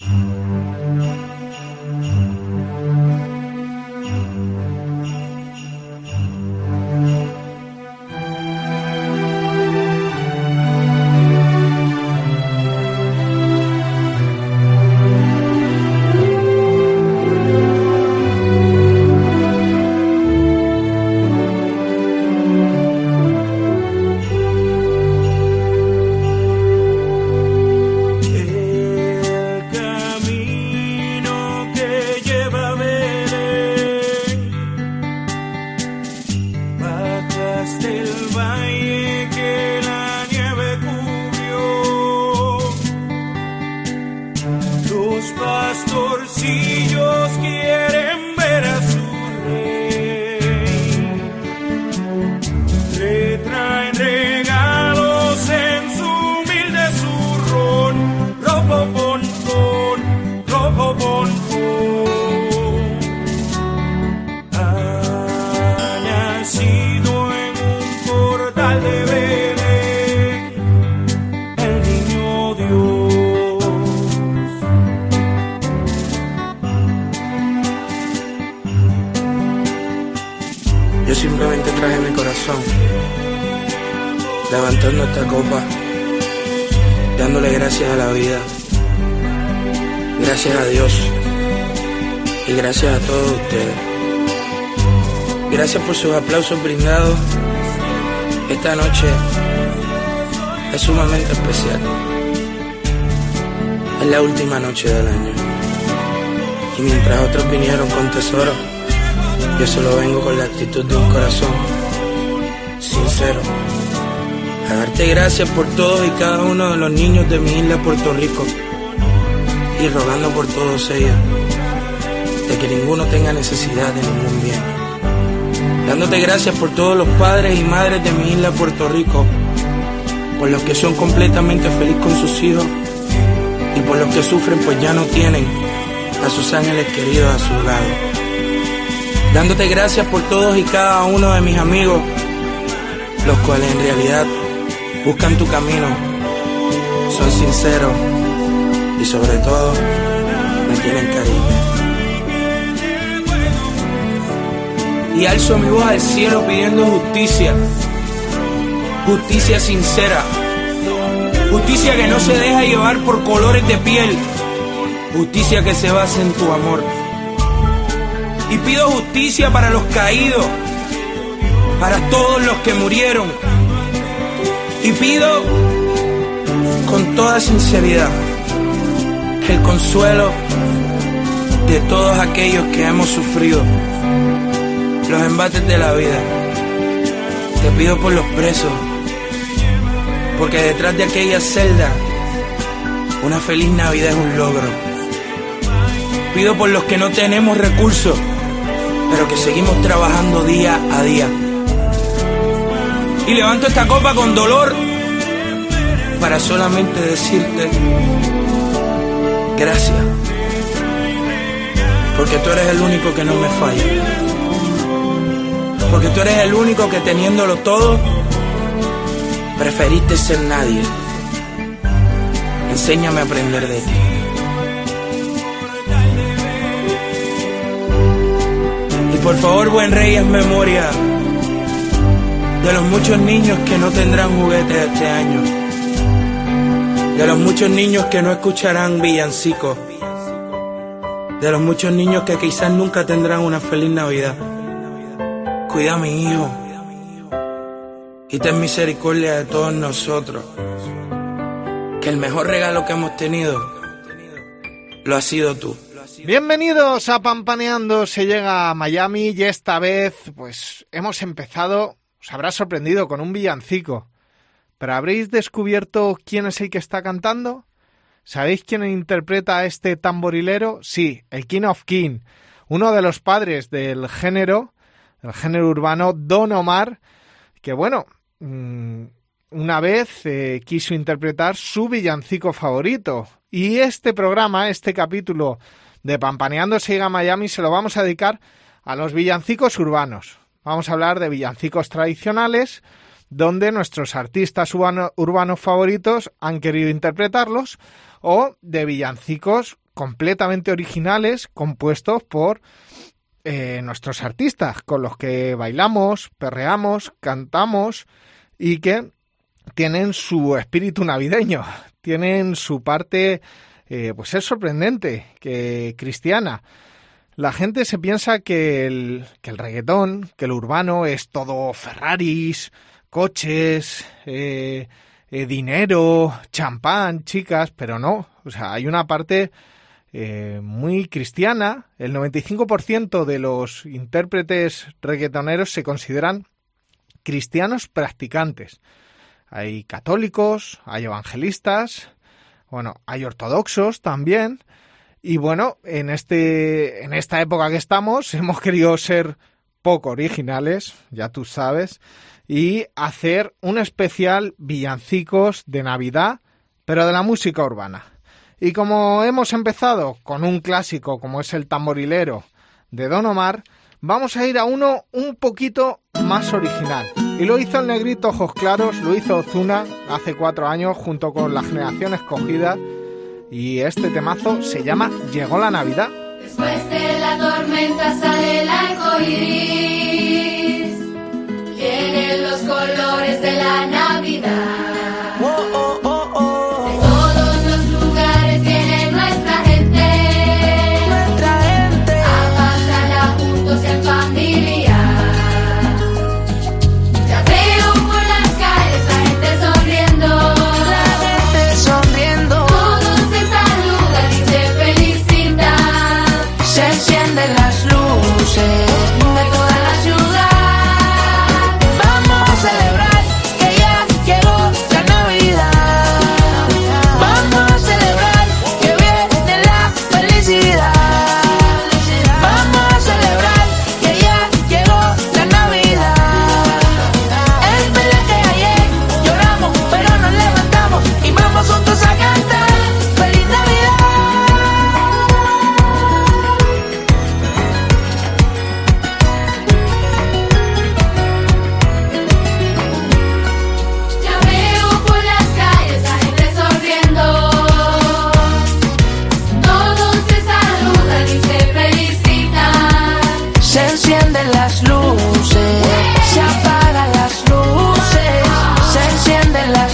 Mm-hmm. Sus aplausos brindados. Esta noche es sumamente especial. Es la última noche del año. Y mientras otros vinieron con tesoro, yo solo vengo con la actitud de un corazón sincero. A darte gracias por todos y cada uno de los niños de mi isla Puerto Rico. Y rogando por todos ellos de que ninguno tenga necesidad de ningún bien dándote gracias por todos los padres y madres de mi isla Puerto Rico, por los que son completamente felices con sus hijos y por los que sufren pues ya no tienen a sus ángeles queridos a su lado. Dándote gracias por todos y cada uno de mis amigos, los cuales en realidad buscan tu camino, son sinceros y sobre todo me tienen cariño. y alzo mi voz al cielo pidiendo justicia. Justicia sincera. Justicia que no se deja llevar por colores de piel. Justicia que se basa en tu amor. Y pido justicia para los caídos, para todos los que murieron. Y pido con toda sinceridad el consuelo de todos aquellos que hemos sufrido los embates de la vida. Te pido por los presos, porque detrás de aquella celda, una feliz Navidad es un logro. Pido por los que no tenemos recursos, pero que seguimos trabajando día a día. Y levanto esta copa con dolor para solamente decirte gracias. Porque tú eres el único que no me falla porque tú eres el único que teniéndolo todo, preferiste ser nadie. Enséñame a aprender de ti. Y por favor, buen rey, es memoria de los muchos niños que no tendrán juguetes este año. De los muchos niños que no escucharán villancicos. De los muchos niños que quizás nunca tendrán una feliz Navidad. Cuida a mi hijo y ten misericordia de todos nosotros. Que el mejor regalo que hemos tenido lo has sido tú. Bienvenidos a Pampaneando, se llega a Miami y esta vez pues hemos empezado, os habrá sorprendido con un villancico. Pero ¿habréis descubierto quién es el que está cantando? ¿Sabéis quién interpreta a este tamborilero? Sí, el King of King, uno de los padres del género el género urbano, Don Omar, que bueno, mm, una vez eh, quiso interpretar su villancico favorito. Y este programa, este capítulo de Pampaneando Siga Miami, se lo vamos a dedicar a los villancicos urbanos. Vamos a hablar de villancicos tradicionales, donde nuestros artistas urbanos favoritos han querido interpretarlos, o de villancicos completamente originales compuestos por eh, nuestros artistas, con los que bailamos, perreamos, cantamos y que tienen su espíritu navideño, tienen su parte, eh, pues es sorprendente, que cristiana. La gente se piensa que el, que el reggaetón, que el urbano es todo Ferraris, coches, eh, eh, dinero, champán, chicas, pero no. O sea, hay una parte eh, muy cristiana. El 95% de los intérpretes reggaetoneros se consideran cristianos practicantes. Hay católicos, hay evangelistas, bueno, hay ortodoxos también. Y bueno, en, este, en esta época que estamos hemos querido ser poco originales, ya tú sabes, y hacer un especial villancicos de Navidad, pero de la música urbana. Y como hemos empezado con un clásico como es el tamborilero de Don Omar, vamos a ir a uno un poquito más original. Y lo hizo el negrito Ojos Claros, lo hizo Ozuna hace cuatro años junto con la generación escogida y este temazo se llama Llegó la Navidad. Después de la tormenta sale el arco iris. Vienen los colores de la Navidad. Luces, se apagan las luces, se encienden las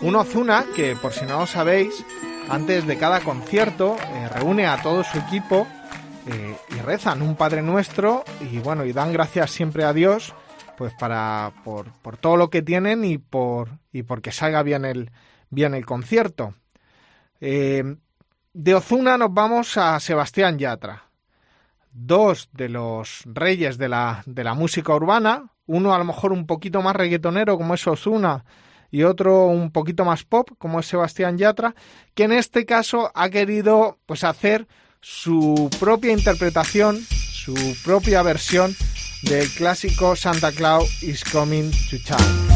Un Ozuna que, por si no lo sabéis, antes de cada concierto eh, reúne a todo su equipo eh, y rezan un Padre Nuestro y bueno, y dan gracias siempre a Dios pues para por, por todo lo que tienen y por y porque salga bien el bien el concierto. Eh, de Ozuna nos vamos a Sebastián Yatra. Dos de los reyes de la, de la música urbana, uno a lo mejor un poquito más reggaetonero como es Ozuna y otro un poquito más pop como es Sebastián Yatra, que en este caso ha querido pues hacer su propia interpretación, su propia versión del clásico Santa Claus is Coming to Town.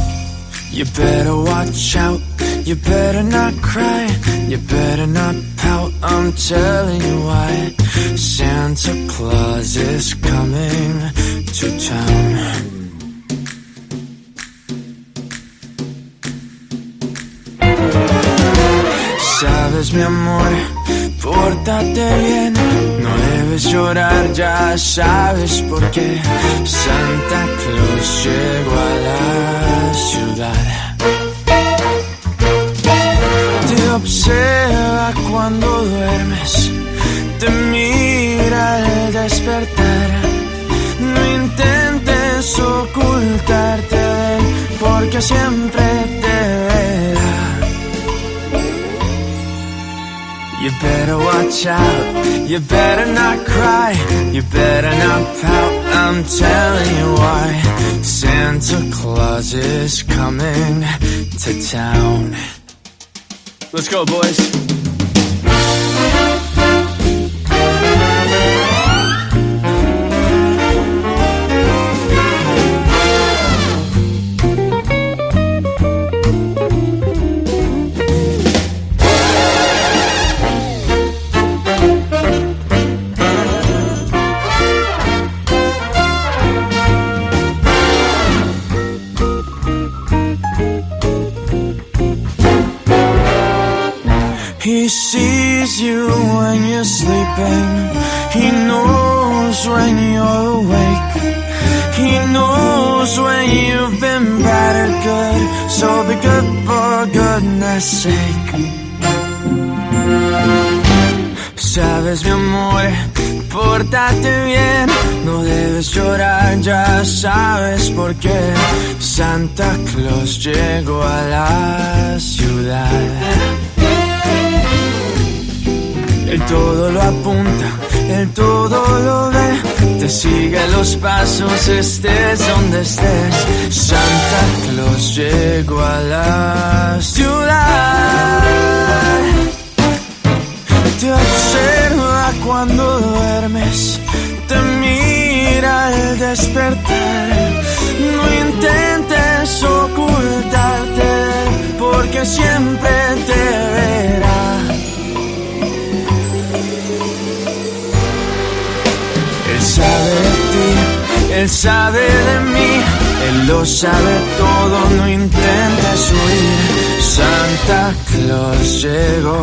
Santa Claus is coming to town. Sabes mi amor, pórtate bien, no debes llorar, ya sabes por qué. Santa Claus llegó a la ciudad. Te observa cuando duermes, te mira al despertar. No intentes ocultarte porque siempre better watch out, you better not cry, you better not pout, I'm telling you why. Santa Claus is coming to town. Let's go, boys. Sabes mi amor, pórtate bien, no debes llorar, ya sabes por qué. Santa Claus llegó a la ciudad. Él todo lo apunta, él todo lo ve, te sigue los pasos, estés donde estés. Santa Claus llegó a la ciudad. Te observa cuando duermes, te mira al despertar. No intentes ocultarte, porque siempre te verá. Sabe de ti, Él sabe de mí, Él lo sabe todo, no intentes huir. Santa Claus llegó,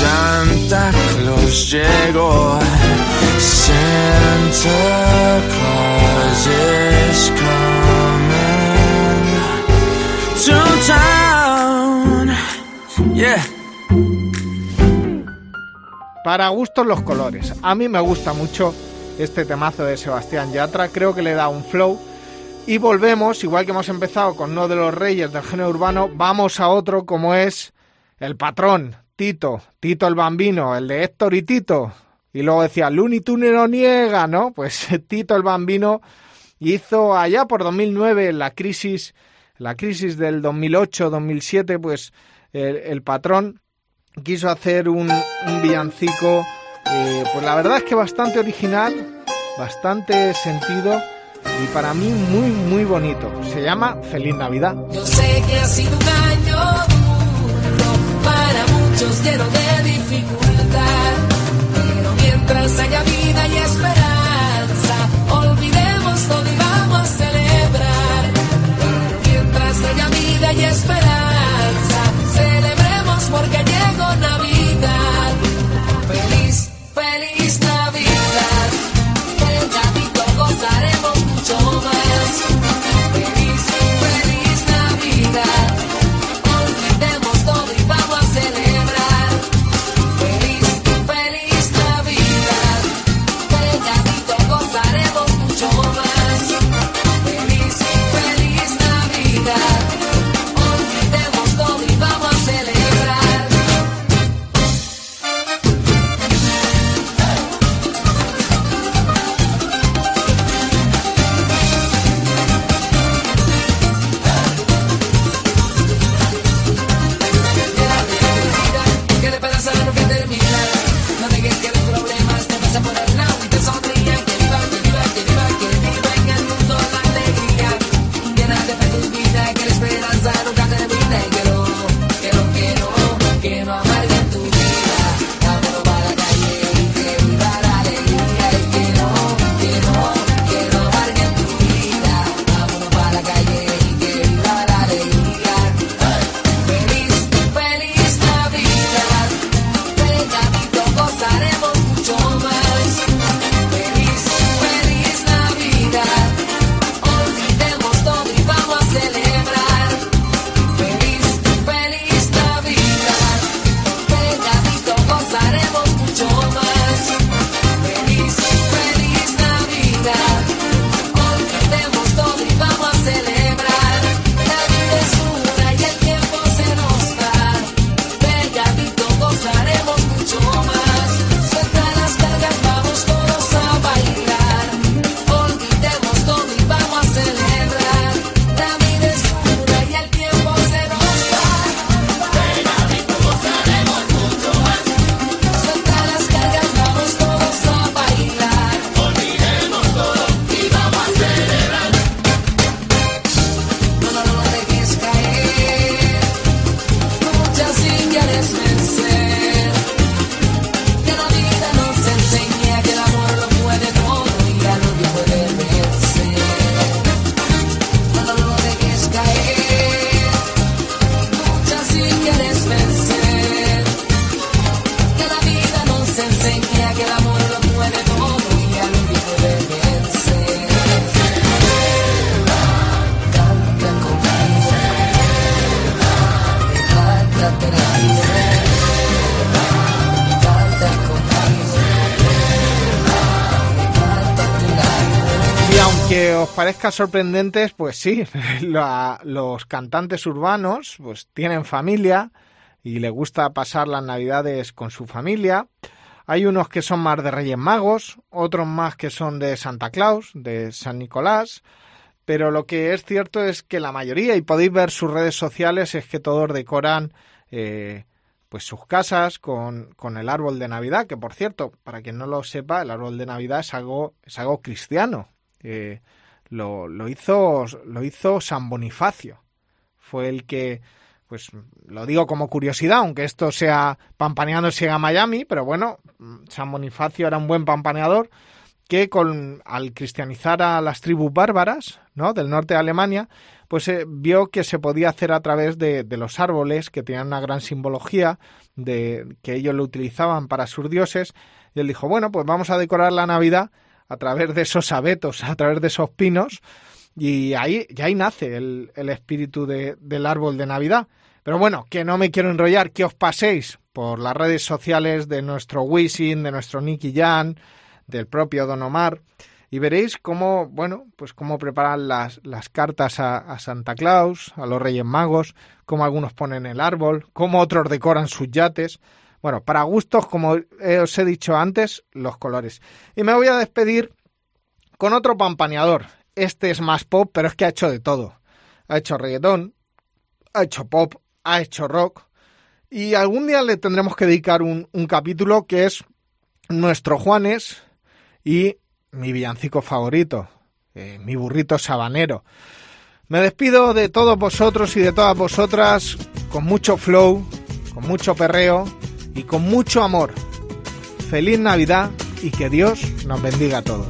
Santa Claus llegó, Santa Claus is coming to town. Yeah. Para gustos los colores. A mí me gusta mucho este temazo de Sebastián Yatra, creo que le da un flow. Y volvemos, igual que hemos empezado con uno de los reyes del género urbano, vamos a otro como es el patrón, Tito, Tito el Bambino, el de Héctor y Tito. Y luego decía, Looney Tunes no niega, ¿no? Pues Tito el Bambino hizo allá por 2009 la crisis, la crisis del 2008-2007, pues el, el patrón quiso hacer un, un villancico, eh, pues la verdad es que bastante original, bastante sentido y para mí muy, muy bonito. Se llama Feliz Navidad. Yo sé que ha sido un año duro, para muchos lleno de dificultad, pero mientras haya vida y esperanza, Que os parezca sorprendentes, pues sí, la- los cantantes urbanos pues tienen familia y les gusta pasar las navidades con su familia. Hay unos que son más de Reyes Magos, otros más que son de Santa Claus, de San Nicolás, pero lo que es cierto es que la mayoría, y podéis ver sus redes sociales, es que todos decoran eh, pues sus casas con, con el árbol de Navidad, que por cierto, para quien no lo sepa, el árbol de Navidad es algo, es algo cristiano. Eh, lo, lo hizo, lo hizo San Bonifacio. Fue el que, pues lo digo como curiosidad, aunque esto sea pampaneando llega a Miami, pero bueno, San Bonifacio era un buen pampaneador que con, al cristianizar a las tribus bárbaras ¿no? del norte de Alemania, pues eh, vio que se podía hacer a través de, de los árboles, que tenían una gran simbología, de que ellos lo utilizaban para sus dioses, y él dijo, bueno, pues vamos a decorar la Navidad a través de esos abetos, a través de esos pinos, y ahí, y ahí nace el, el espíritu de- del árbol de Navidad. Pero bueno, que no me quiero enrollar, que os paséis por las redes sociales de nuestro Wisin, de nuestro Nicky Jan, del propio Don Omar, y veréis cómo, bueno, pues cómo preparan las, las cartas a, a Santa Claus, a los Reyes Magos, cómo algunos ponen el árbol, cómo otros decoran sus yates. Bueno, para gustos, como os he dicho antes, los colores. Y me voy a despedir con otro pampaneador. Este es más pop, pero es que ha hecho de todo. Ha hecho reggaetón, ha hecho pop, ha hecho rock. Y algún día le tendremos que dedicar un, un capítulo que es nuestro Juanes y mi villancico favorito, eh, mi burrito sabanero. Me despido de todos vosotros y de todas vosotras con mucho flow, con mucho perreo y con mucho amor. Feliz Navidad y que Dios nos bendiga a todos.